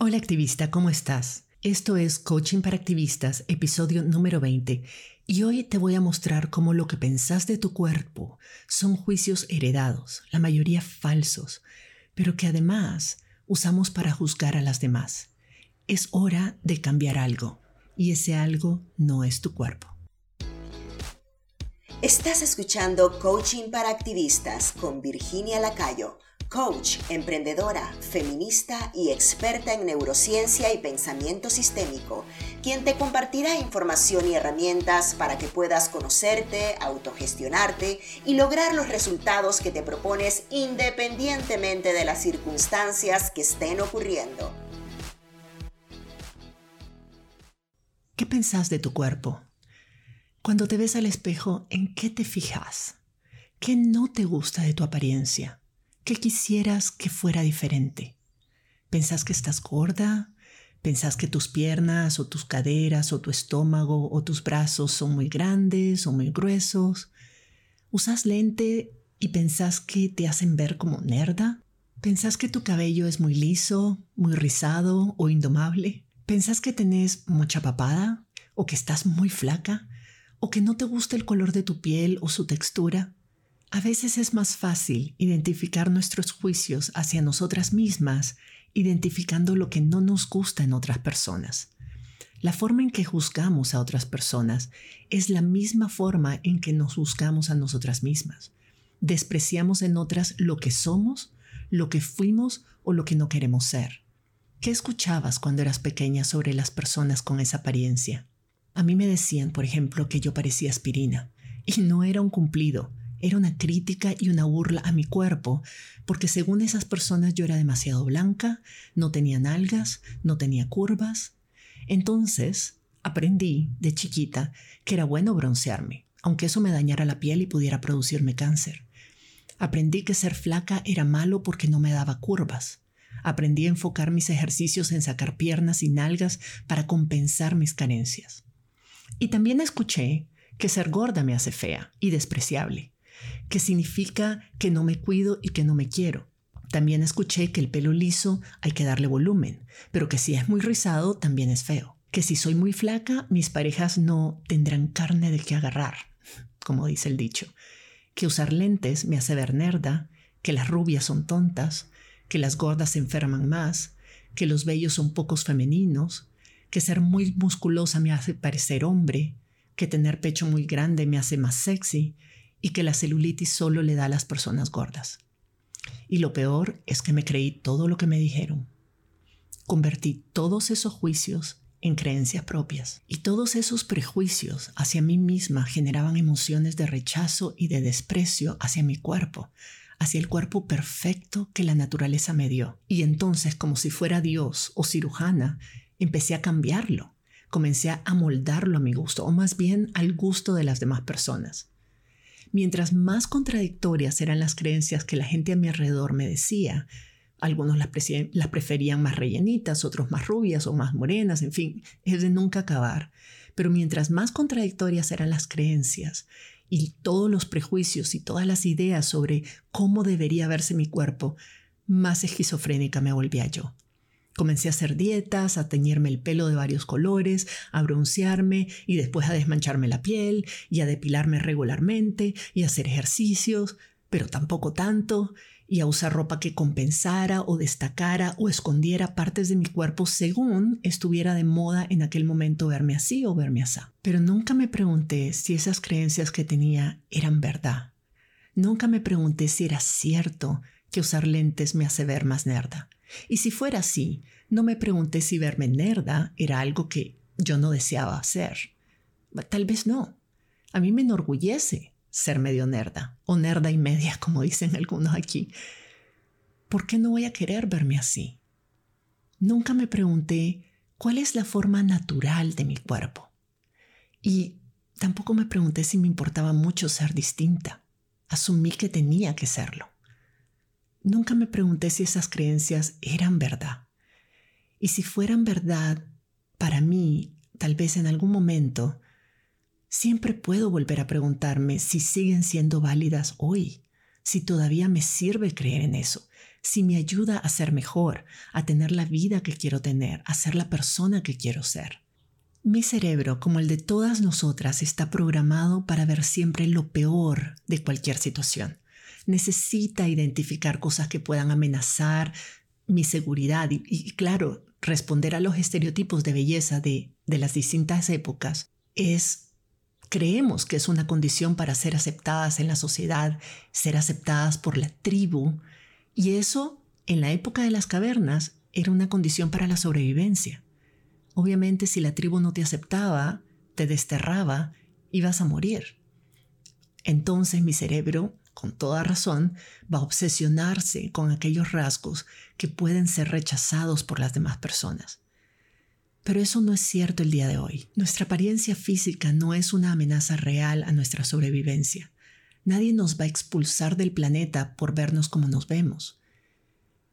Hola activista, ¿cómo estás? Esto es Coaching para Activistas, episodio número 20, y hoy te voy a mostrar cómo lo que pensás de tu cuerpo son juicios heredados, la mayoría falsos, pero que además usamos para juzgar a las demás. Es hora de cambiar algo, y ese algo no es tu cuerpo. Estás escuchando Coaching para Activistas con Virginia Lacayo coach, emprendedora, feminista y experta en neurociencia y pensamiento sistémico, quien te compartirá información y herramientas para que puedas conocerte, autogestionarte y lograr los resultados que te propones independientemente de las circunstancias que estén ocurriendo. ¿Qué pensás de tu cuerpo? Cuando te ves al espejo, ¿en qué te fijas? ¿Qué no te gusta de tu apariencia? ¿Qué quisieras que fuera diferente? ¿Pensás que estás gorda? ¿Pensás que tus piernas o tus caderas o tu estómago o tus brazos son muy grandes o muy gruesos? ¿Usas lente y pensás que te hacen ver como nerda? ¿Pensás que tu cabello es muy liso, muy rizado o indomable? ¿Pensás que tenés mucha papada? ¿O que estás muy flaca? ¿O que no te gusta el color de tu piel o su textura? A veces es más fácil identificar nuestros juicios hacia nosotras mismas identificando lo que no nos gusta en otras personas. La forma en que juzgamos a otras personas es la misma forma en que nos juzgamos a nosotras mismas. Despreciamos en otras lo que somos, lo que fuimos o lo que no queremos ser. ¿Qué escuchabas cuando eras pequeña sobre las personas con esa apariencia? A mí me decían, por ejemplo, que yo parecía aspirina, y no era un cumplido, era una crítica y una burla a mi cuerpo, porque según esas personas yo era demasiado blanca, no tenía nalgas, no tenía curvas. Entonces aprendí de chiquita que era bueno broncearme, aunque eso me dañara la piel y pudiera producirme cáncer. Aprendí que ser flaca era malo porque no me daba curvas. Aprendí a enfocar mis ejercicios en sacar piernas y nalgas para compensar mis carencias. Y también escuché que ser gorda me hace fea y despreciable que significa que no me cuido y que no me quiero. También escuché que el pelo liso hay que darle volumen, pero que si es muy rizado también es feo. Que si soy muy flaca, mis parejas no tendrán carne de que agarrar, como dice el dicho. Que usar lentes me hace ver nerda, que las rubias son tontas, que las gordas se enferman más, que los bellos son pocos femeninos, que ser muy musculosa me hace parecer hombre, que tener pecho muy grande me hace más sexy, y que la celulitis solo le da a las personas gordas. Y lo peor es que me creí todo lo que me dijeron. Convertí todos esos juicios en creencias propias. Y todos esos prejuicios hacia mí misma generaban emociones de rechazo y de desprecio hacia mi cuerpo, hacia el cuerpo perfecto que la naturaleza me dio. Y entonces, como si fuera Dios o cirujana, empecé a cambiarlo. Comencé a moldarlo a mi gusto, o más bien al gusto de las demás personas. Mientras más contradictorias eran las creencias que la gente a mi alrededor me decía, algunos las, preferían más rellenitas, otros más rubias o más morenas, en fin, es de nunca acabar. Pero mientras más contradictorias eran las creencias y todos los prejuicios y todas las ideas sobre cómo debería verse mi cuerpo, más esquizofrénica me volvía yo. Comencé a hacer dietas, a teñirme el pelo de varios colores, a broncearme y después a desmancharme la piel y a depilarme regularmente y a hacer ejercicios, pero tampoco tanto, y a usar ropa que compensara o destacara o escondiera partes de mi cuerpo según estuviera de moda en aquel momento verme así o verme así. Pero nunca me pregunté si esas creencias que tenía eran verdad. Nunca me pregunté si era cierto que usar lentes me hace ver más nerda. Y si fuera así, no me pregunté si verme nerda era algo que yo no deseaba hacer. Tal vez no. A mí me enorgullece ser medio nerda, o nerda y media, como dicen algunos aquí. ¿Por qué no voy a querer verme así? Nunca me pregunté cuál es la forma natural de mi cuerpo. Y tampoco me pregunté si me importaba mucho ser distinta. Asumí que tenía que serlo. Nunca me pregunté si esas creencias eran verdad. Y si fueran verdad, para mí, tal vez en algún momento, siempre puedo volver a preguntarme si siguen siendo válidas hoy, si todavía me sirve creer en eso, si me ayuda a ser mejor, a tener la vida que quiero tener, a ser la persona que quiero ser. Mi cerebro, como el de todas nosotras, está programado para ver siempre lo peor de cualquier situación. Necesita identificar cosas que puedan amenazar mi seguridad y, claro, responder a los estereotipos de belleza de, de las distintas épocas es creemos que es una condición para ser aceptadas en la sociedad, ser aceptadas por la tribu, y eso en la época de las cavernas era una condición para la sobrevivencia. Obviamente si la tribu no te aceptaba, te desterraba, ibas a morir. Entonces mi cerebro, con toda razón, va a obsesionarse con aquellos rasgos que pueden ser rechazados por las demás personas. Pero eso no es cierto el día de hoy. Nuestra apariencia física no es una amenaza real a nuestra sobrevivencia. Nadie nos va a expulsar del planeta por vernos como nos vemos.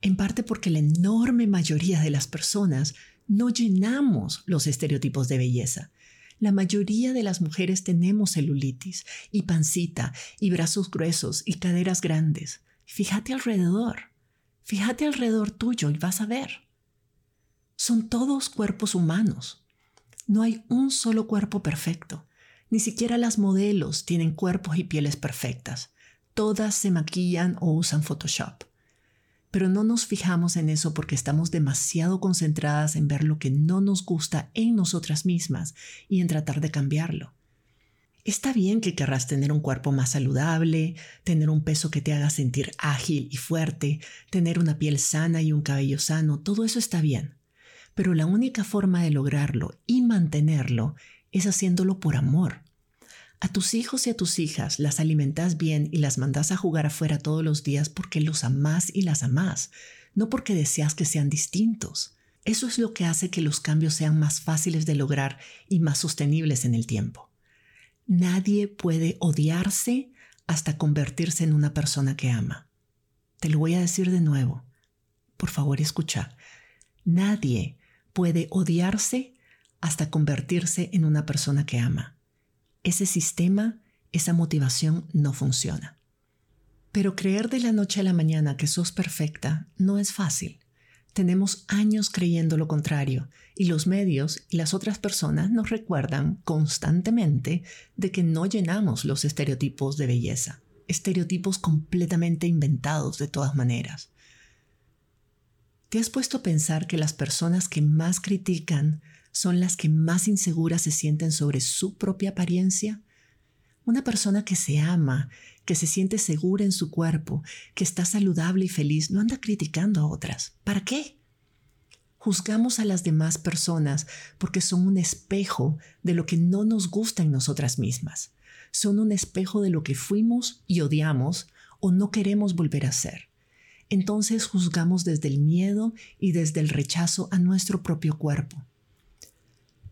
En parte porque la enorme mayoría de las personas no llenamos los estereotipos de belleza. La mayoría de las mujeres tenemos celulitis y pancita y brazos gruesos y caderas grandes. Fíjate alrededor, fíjate alrededor tuyo y vas a ver. Son todos cuerpos humanos. No hay un solo cuerpo perfecto. Ni siquiera las modelos tienen cuerpos y pieles perfectas. Todas se maquillan o usan Photoshop pero no nos fijamos en eso porque estamos demasiado concentradas en ver lo que no nos gusta en nosotras mismas y en tratar de cambiarlo. Está bien que querrás tener un cuerpo más saludable, tener un peso que te haga sentir ágil y fuerte, tener una piel sana y un cabello sano, todo eso está bien. Pero la única forma de lograrlo y mantenerlo es haciéndolo por amor, a tus hijos y a tus hijas las alimentas bien y las mandas a jugar afuera todos los días porque los amás y las amás, no porque deseas que sean distintos. Eso es lo que hace que los cambios sean más fáciles de lograr y más sostenibles en el tiempo. Nadie puede odiarse hasta convertirse en una persona que ama. Te lo voy a decir de nuevo. Por favor, escucha. Nadie puede odiarse hasta convertirse en una persona que ama ese sistema, esa motivación no funciona. Pero creer de la noche a la mañana que sos perfecta no es fácil. Tenemos años creyendo lo contrario y los medios y las otras personas nos recuerdan constantemente de que no llenamos los estereotipos de belleza, estereotipos completamente inventados de todas maneras. ¿Te has puesto a pensar que las personas que más critican son las que más inseguras se sienten sobre su propia apariencia? Una persona que se ama, que se siente segura en su cuerpo, que está saludable y feliz, no anda criticando a otras. ¿Para qué? Juzgamos a las demás personas porque son un espejo de lo que no nos gusta en nosotras mismas. Son un espejo de lo que fuimos y odiamos o no queremos volver a ser. Entonces juzgamos desde el miedo y desde el rechazo a nuestro propio cuerpo.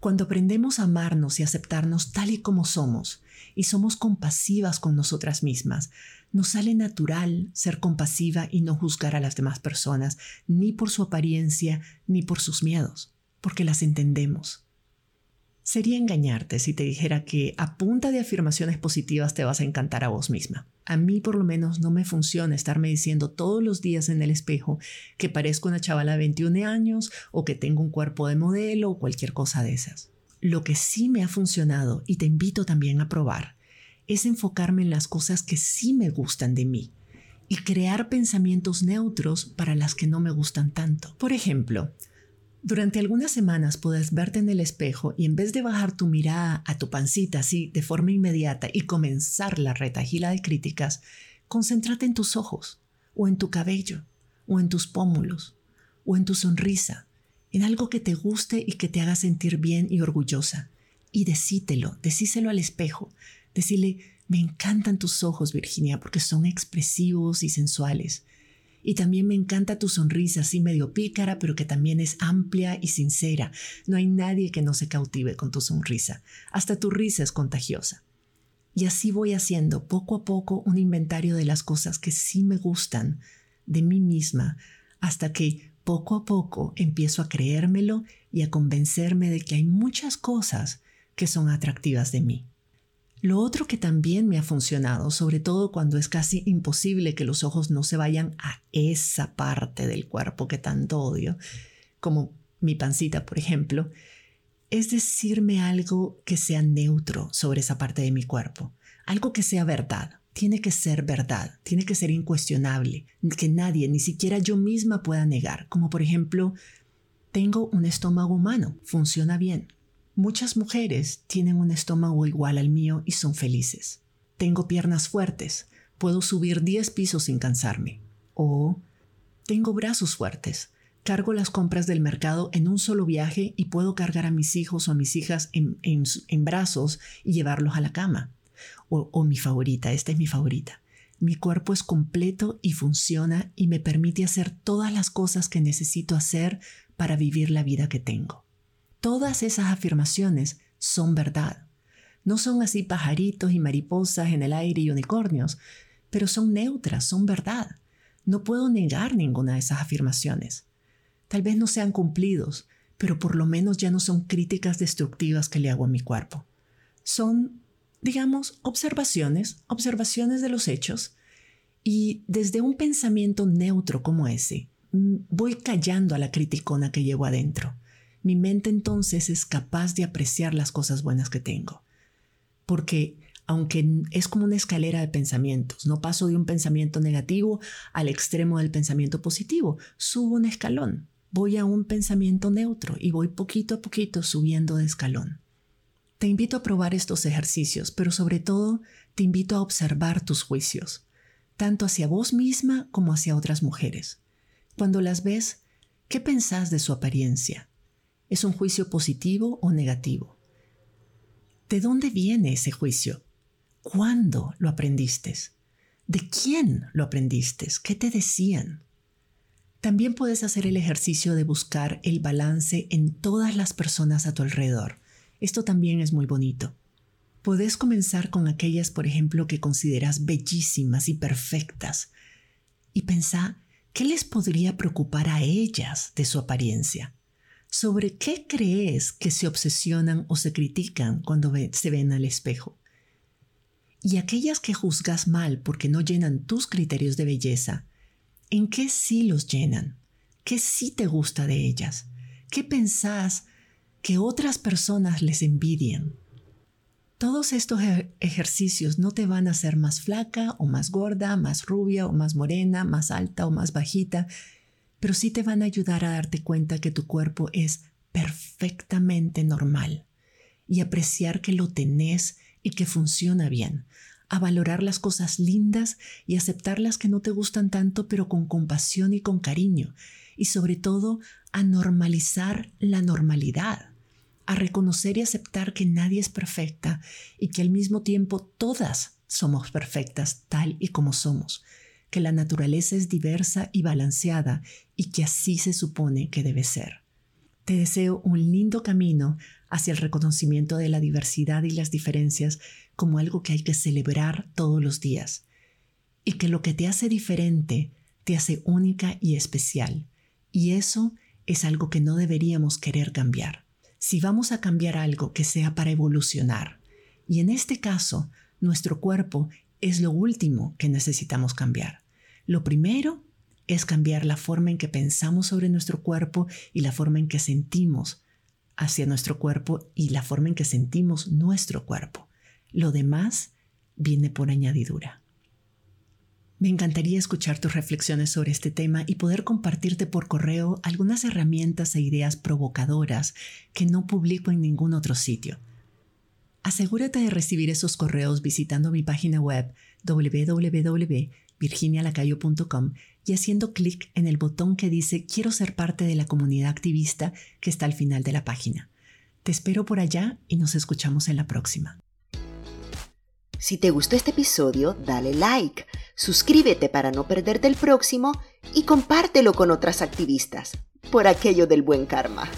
Cuando aprendemos a amarnos y aceptarnos tal y como somos, y somos compasivas con nosotras mismas, nos sale natural ser compasiva y no juzgar a las demás personas, ni por su apariencia, ni por sus miedos, porque las entendemos. Sería engañarte si te dijera que a punta de afirmaciones positivas te vas a encantar a vos misma. A mí por lo menos no me funciona estarme diciendo todos los días en el espejo que parezco una chavala de 21 años o que tengo un cuerpo de modelo o cualquier cosa de esas. Lo que sí me ha funcionado y te invito también a probar es enfocarme en las cosas que sí me gustan de mí y crear pensamientos neutros para las que no me gustan tanto. Por ejemplo, durante algunas semanas puedes verte en el espejo y en vez de bajar tu mirada a tu pancita así de forma inmediata y comenzar la retagila de críticas, concéntrate en tus ojos, o en tu cabello, o en tus pómulos, o en tu sonrisa, en algo que te guste y que te haga sentir bien y orgullosa. Y decítelo, decíselo al espejo, decirle, me encantan tus ojos, Virginia, porque son expresivos y sensuales. Y también me encanta tu sonrisa, así medio pícara, pero que también es amplia y sincera. No hay nadie que no se cautive con tu sonrisa. Hasta tu risa es contagiosa. Y así voy haciendo poco a poco un inventario de las cosas que sí me gustan de mí misma, hasta que poco a poco empiezo a creérmelo y a convencerme de que hay muchas cosas que son atractivas de mí. Lo otro que también me ha funcionado, sobre todo cuando es casi imposible que los ojos no se vayan a esa parte del cuerpo que tanto odio, como mi pancita, por ejemplo, es decirme algo que sea neutro sobre esa parte de mi cuerpo, algo que sea verdad. Tiene que ser verdad, tiene que ser incuestionable, que nadie, ni siquiera yo misma pueda negar, como por ejemplo, tengo un estómago humano, funciona bien. Muchas mujeres tienen un estómago igual al mío y son felices. Tengo piernas fuertes, puedo subir 10 pisos sin cansarme. O tengo brazos fuertes, cargo las compras del mercado en un solo viaje y puedo cargar a mis hijos o a mis hijas en, brazos y llevarlos a la cama. O, o mi favorita, esta es mi favorita. Mi cuerpo es completo y funciona y me permite hacer todas las cosas que necesito hacer para vivir la vida que tengo. Todas esas afirmaciones son verdad. No son así pajaritos y mariposas en el aire y unicornios, pero son neutras, son verdad. No puedo negar ninguna de esas afirmaciones. Tal vez no sean cumplidos, pero por lo menos ya no son críticas destructivas que le hago a mi cuerpo. Son, digamos, observaciones, observaciones de los hechos, y desde un pensamiento neutro como ese, mm, voy callando a la criticona que llevo adentro. Mi mente entonces es capaz de apreciar las cosas buenas que tengo. Porque aunque es como una escalera de pensamientos, no paso de un pensamiento negativo al extremo del pensamiento positivo, subo un escalón voy a un pensamiento neutro y voy poquito a poquito subiendo de escalón. Te invito a probar estos ejercicios, pero sobre todo te invito a observar tus juicios, tanto hacia vos misma como hacia otras mujeres. Cuando las ves, ¿qué pensás de su apariencia? ¿Es un juicio positivo o negativo? ¿De dónde viene ese juicio? ¿Cuándo lo aprendiste? ¿De quién lo aprendiste? ¿Qué te decían? También puedes hacer el ejercicio de buscar el balance en todas las personas a tu alrededor. Esto también es muy bonito. Puedes comenzar con aquellas, por ejemplo, que consideras bellísimas y perfectas y pensar qué les podría preocupar a ellas de su apariencia. ¿Sobre qué crees que se obsesionan o se critican cuando se ven al espejo? Y aquellas que juzgas mal porque no llenan tus criterios de belleza, ¿En qué sí los llenan? ¿Qué sí te gusta de ellas? ¿Qué pensás que otras personas les envidian? Todos estos ejercicios no te van a hacer más flaca o más gorda, más rubia o más morena, más alta o más bajita, pero sí te van a ayudar a darte cuenta que tu cuerpo es perfectamente normal y apreciar que lo tenés y que funciona bien, a valorar las cosas lindas y aceptar las que no te gustan tanto, pero con compasión y con cariño, y sobre todo a normalizar la normalidad, a reconocer y aceptar que nadie es perfecta y que al mismo tiempo todas somos perfectas tal y como somos, que la naturaleza es diversa y balanceada y que así se supone que debe ser. Te deseo un lindo camino hacia el reconocimiento de la diversidad y las diferencias como algo que hay que celebrar todos los días y que lo que te hace diferente te hace única y especial. Y eso es algo que no deberíamos querer cambiar. Si vamos a cambiar algo que sea para evolucionar, y en este caso, nuestro cuerpo es lo último que necesitamos cambiar. Lo primero es cambiar la forma en que pensamos sobre nuestro cuerpo y la forma en que sentimos hacia nuestro cuerpo y la forma en que sentimos nuestro cuerpo. Lo demás viene por añadidura. Me encantaría escuchar tus reflexiones sobre este tema y poder compartirte por correo algunas herramientas e ideas provocadoras que no publico en ningún otro sitio. Asegúrate de recibir esos correos visitando mi página web www virginialacayo.com y haciendo clic en el botón que dice Quiero ser parte de la comunidad activista que está al final de la página. Te espero por allá y nos escuchamos en la próxima. Si te gustó este episodio, dale like, suscríbete para no perderte el próximo y compártelo con otras activistas, por aquello del buen karma.